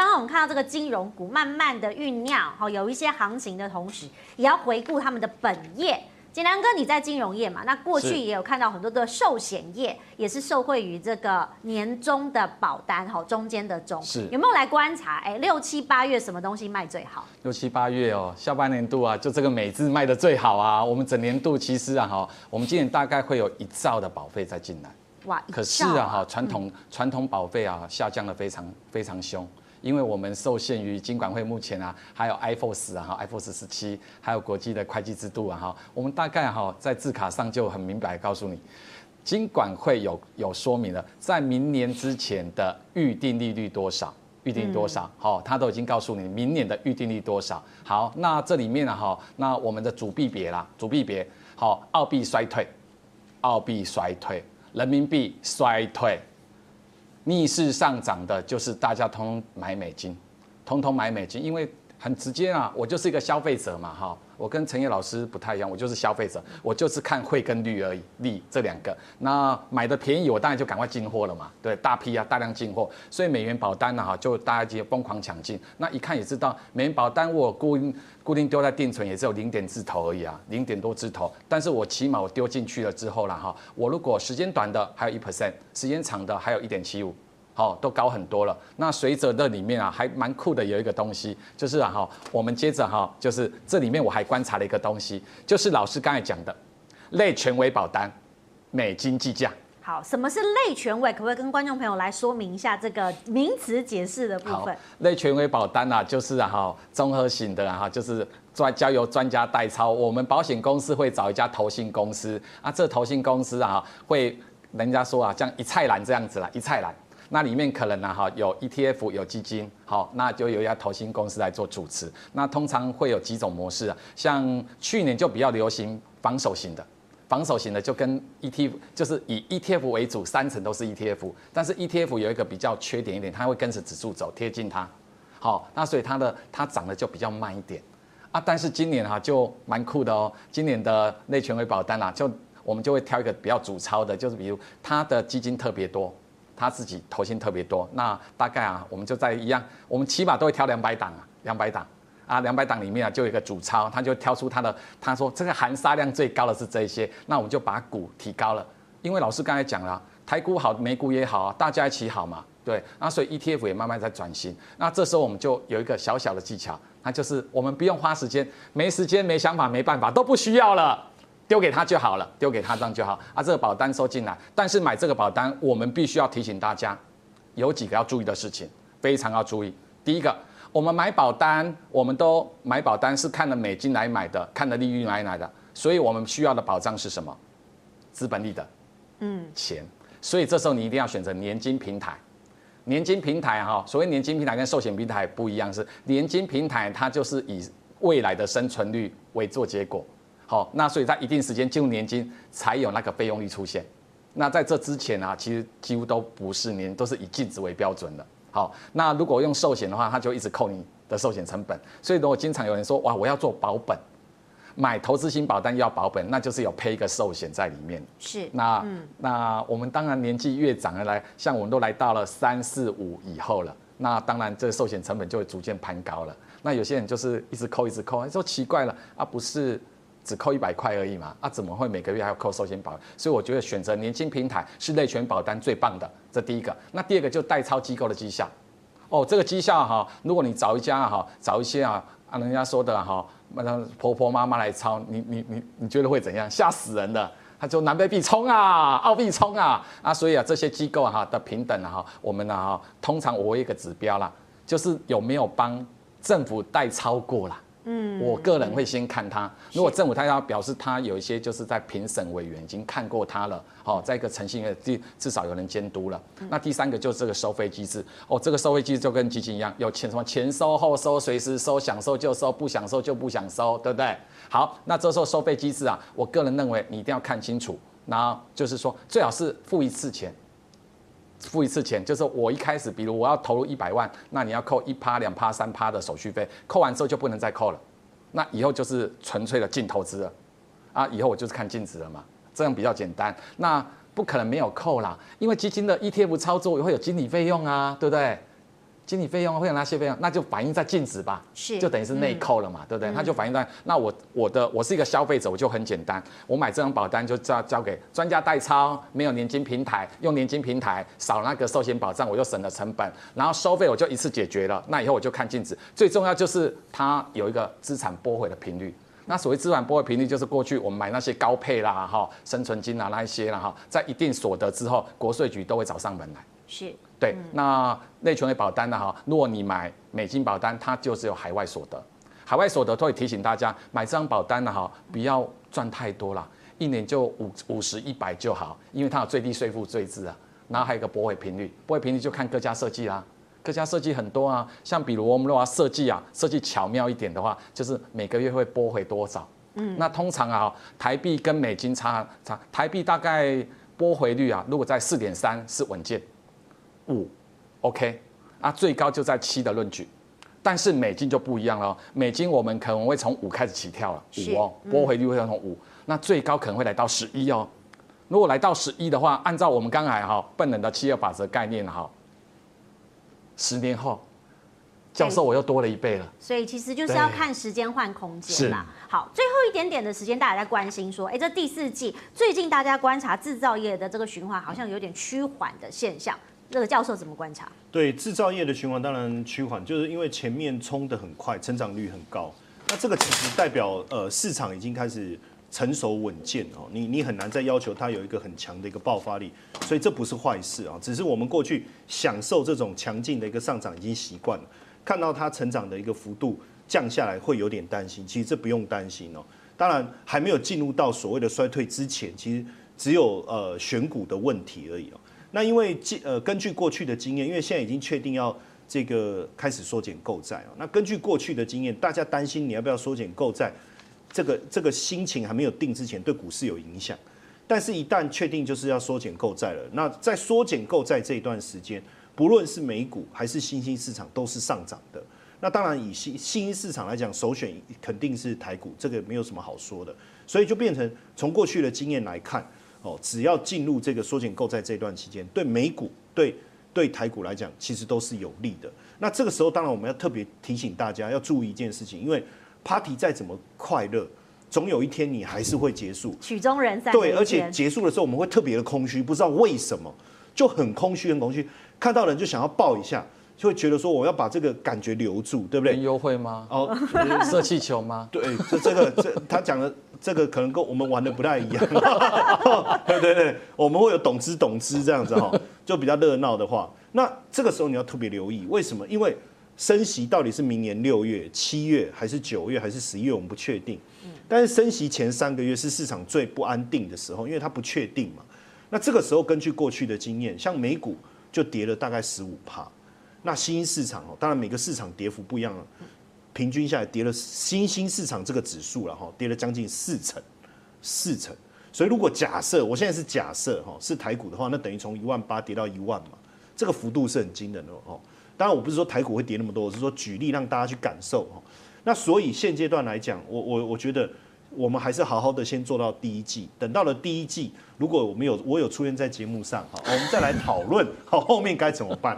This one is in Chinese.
刚刚我们看到这个金融股慢慢的酝酿，好，有一些行情的同时，也要回顾他们的本业。简良哥，你在金融业嘛？那过去也有看到很多的寿险业，也是受惠于这个年终的保单，哈，中间的中，是有没有来观察？哎，六七八月什么东西卖最好？六七八月哦，下半年度啊，就这个美字卖的最好啊。我们整年度其实啊，哈，我们今年大概会有一兆的保费再进来。哇，啊、可是啊，哈，传统传统保费啊下降的非常非常凶。因为我们受限于金管会目前啊，还有 iPhone 十啊，哈，iPhone 十七，还有国际的会计制度啊，哈，我们大概哈在字卡上就很明白告诉你，金管会有有说明了，在明年之前的预定利率多少，预定多少，好，他都已经告诉你明年的预定率多少。好，那这里面呢，哈，那我们的主币别啦，主币别，好，澳币衰退，澳币衰退，人民币衰退。逆势上涨的，就是大家通通买美金，通通买美金，因为很直接啊，我就是一个消费者嘛，哈，我跟陈烨老师不太一样，我就是消费者，我就是看汇跟率而已，利这两个，那买的便宜，我当然就赶快进货了嘛，对，大批啊，大量进货，所以美元保单呢，哈，就大家就疯狂抢进，那一看也知道，美元保单我固定固定丢在定存也只有零点字头而已啊，零点多字头，但是我起码我丢进去了之后了哈，我如果时间短的还有一 percent，时间长的还有一点七五。好，都高很多了。那随着这里面啊，还蛮酷的，有一个东西，就是啊哈，我们接着哈，就是这里面我还观察了一个东西，就是老师刚才讲的类权威保单，美金计价。好，什么是类权威？可不可以跟观众朋友来说明一下这个名词解释的部分？类权威保单啊，就是啊哈，综合型的哈，就是专交由专家代操。我们保险公司会找一家投信公司啊，这投信公司啊，会人家说啊，像一菜篮这样子啦，一菜篮。那里面可能呢，哈，有 ETF，有基金，好，那就有一家投信公司来做主持。那通常会有几种模式啊，像去年就比较流行防守型的，防守型的就跟 ETF 就是以 ETF 为主，三层都是 ETF。但是 ETF 有一个比较缺点一点，它会跟着指数走，贴近它。好，那所以它的它涨得就比较慢一点啊。但是今年哈就蛮酷的哦，今年的内权威保单啊，就我们就会挑一个比较主操的，就是比如它的基金特别多。他自己投信特别多，那大概啊，我们就在一样，我们起码都会挑两百档啊，两百档。啊，两百档里面啊，就有一个主操，他就挑出他的，他说这个含沙量最高的是这些，那我们就把股提高了，因为老师刚才讲了，台股好，美股也好，大家一起好嘛，对，那所以 ETF 也慢慢在转型，那这时候我们就有一个小小的技巧，那就是我们不用花时间，没时间、没想法、没办法，都不需要了。丢给他就好了，丢给他这样就好啊。这个保单收进来，但是买这个保单，我们必须要提醒大家，有几个要注意的事情，非常要注意。第一个，我们买保单，我们都买保单是看了美金来买的，看了利率来买的，所以我们需要的保障是什么？资本利得，嗯，钱。所以这时候你一定要选择年金平台。年金平台哈，所谓年金平台跟寿险平台不一样，是年金平台它就是以未来的生存率为做结果。好，那所以在一定时间进入年金才有那个费用率出现。那在这之前啊，其实几乎都不是年，都是以净值为标准的。好，那如果用寿险的话，它就一直扣你的寿险成本。所以如果经常有人说哇，我要做保本，买投资型保单要保本，那就是有配一个寿险在里面。是。那、嗯、那我们当然年纪越长的来，像我们都来到了三四五以后了，那当然这个寿险成本就会逐渐攀高了。那有些人就是一直扣一直扣，说奇怪了啊，不是。只扣一百块而已嘛，啊，怎么会每个月还要扣寿险保？所以我觉得选择年金平台是类权保单最棒的，这第一个。那第二个就代操机构的绩效，哦，这个绩效哈，如果你找一家哈，找一些啊，按人家说的哈，那婆婆妈妈来操，你你你你觉得会怎样？吓死人的，他就南北币冲啊，澳币冲啊，啊，所以啊，这些机构哈的平等哈，我们呢哈，通常我一个指标啦，就是有没有帮政府代操过啦。嗯，我个人会先看他。如果政府他要表示他有一些就是在评审委员已经看过他了，好，在一个诚信的至至少有人监督了。那第三个就是这个收费机制哦，这个收费机制就跟基金一样，有钱什么前收后收，随时收，想收就收，不想收就不想收，对不对？好，那这时候收费机制啊，我个人认为你一定要看清楚。那就是说，最好是付一次钱。付一次钱，就是我一开始，比如我要投入一百万，那你要扣一趴、两趴、三趴的手续费，扣完之后就不能再扣了，那以后就是纯粹的净投资了，啊，以后我就是看净值了嘛，这样比较简单。那不可能没有扣啦，因为基金的 ETF 操作也会有经理费用啊，对不对？经理费用会有哪些费用？那就反映在净值吧，是，就等于是内扣了嘛，嗯、对不对？它就反映在那我我的我是一个消费者，我就很简单，我买这张保单就交交给专家代抄，没有年金平台，用年金平台少那个寿险保障，我就省了成本，然后收费我就一次解决了。那以后我就看净值，最重要就是它有一个资产拨回的频率。那所谓资产拨回频率，就是过去我们买那些高配啦哈，生存金啊那一些啦哈，在一定所得之后，国税局都会找上门来。是。对，那内存的保单呢？哈，如果你买美金保单，它就是有海外所得，海外所得都会提醒大家买这张保单呢，哈，不要赚太多了，一年就五五十一百就好，因为它有最低税负税制啊，然后还有一个拨回频率，拨回频率就看各家设计啦，各家设计很多啊，像比如我们如果要设计啊，设计巧妙一点的话，就是每个月会拨回多少？嗯，那通常啊，台币跟美金差差，台币大概拨回率啊，如果在四点三是稳健。五，OK，啊，最高就在七的论据，但是美金就不一样了。美金我们可能会从五开始起跳了，五哦，拨回率会从五，那最高可能会来到十一哦。如果来到十一的话，按照我们刚才哈笨人的七二法则概念哈，十年后，教授我又多了一倍了。所以其实就是要看时间换空间啦。好，最后一点点的时间，大家在关心说，哎，这第四季最近大家观察制造业的这个循环好像有点趋缓的现象。那个教授怎么观察？对制造业的循环当然趋缓，就是因为前面冲的很快，成长率很高。那这个其实代表呃市场已经开始成熟稳健哦，你你很难再要求它有一个很强的一个爆发力，所以这不是坏事啊，只是我们过去享受这种强劲的一个上涨已经习惯了，看到它成长的一个幅度降下来会有点担心。其实这不用担心哦，当然还没有进入到所谓的衰退之前，其实只有呃选股的问题而已哦。那因为呃，根据过去的经验，因为现在已经确定要这个开始缩减购债啊。那根据过去的经验，大家担心你要不要缩减购债，这个这个心情还没有定之前，对股市有影响。但是，一旦确定就是要缩减购债了，那在缩减购债这一段时间，不论是美股还是新兴市场都是上涨的。那当然，以新新兴市场来讲，首选肯定是台股，这个没有什么好说的。所以就变成从过去的经验来看。哦，只要进入这个缩减购债这段期间，对美股、对对台股来讲，其实都是有利的。那这个时候，当然我们要特别提醒大家要注意一件事情，因为 party 再怎么快乐，总有一天你还是会结束。曲终人散。对，而且结束的时候，我们会特别的空虚，不知道为什么，就很空虚，很空虚，看到人就想要抱一下，就会觉得说我要把这个感觉留住，对不对？优惠吗？哦，射气球吗？对，这这个这他讲的。这个可能跟我们玩的不太一样，对对对，我们会有懂之懂之这样子哈，就比较热闹的话，那这个时候你要特别留意，为什么？因为升息到底是明年六月、七月还是九月还是十一月，我们不确定。但是升息前三个月是市场最不安定的时候，因为它不确定嘛。那这个时候根据过去的经验，像美股就跌了大概十五趴，那新兴市场哦，当然每个市场跌幅不一样。平均下来跌了新兴市场这个指数了哈，跌了将近四成，四成。所以如果假设我现在是假设哈是台股的话，那等于从一万八跌到一万嘛，这个幅度是很惊人的哦。当然我不是说台股会跌那么多，我是说举例让大家去感受哈。那所以现阶段来讲，我我我觉得我们还是好好的先做到第一季，等到了第一季，如果我们有我有出现在节目上哈，我们再来讨论好后面该怎么办。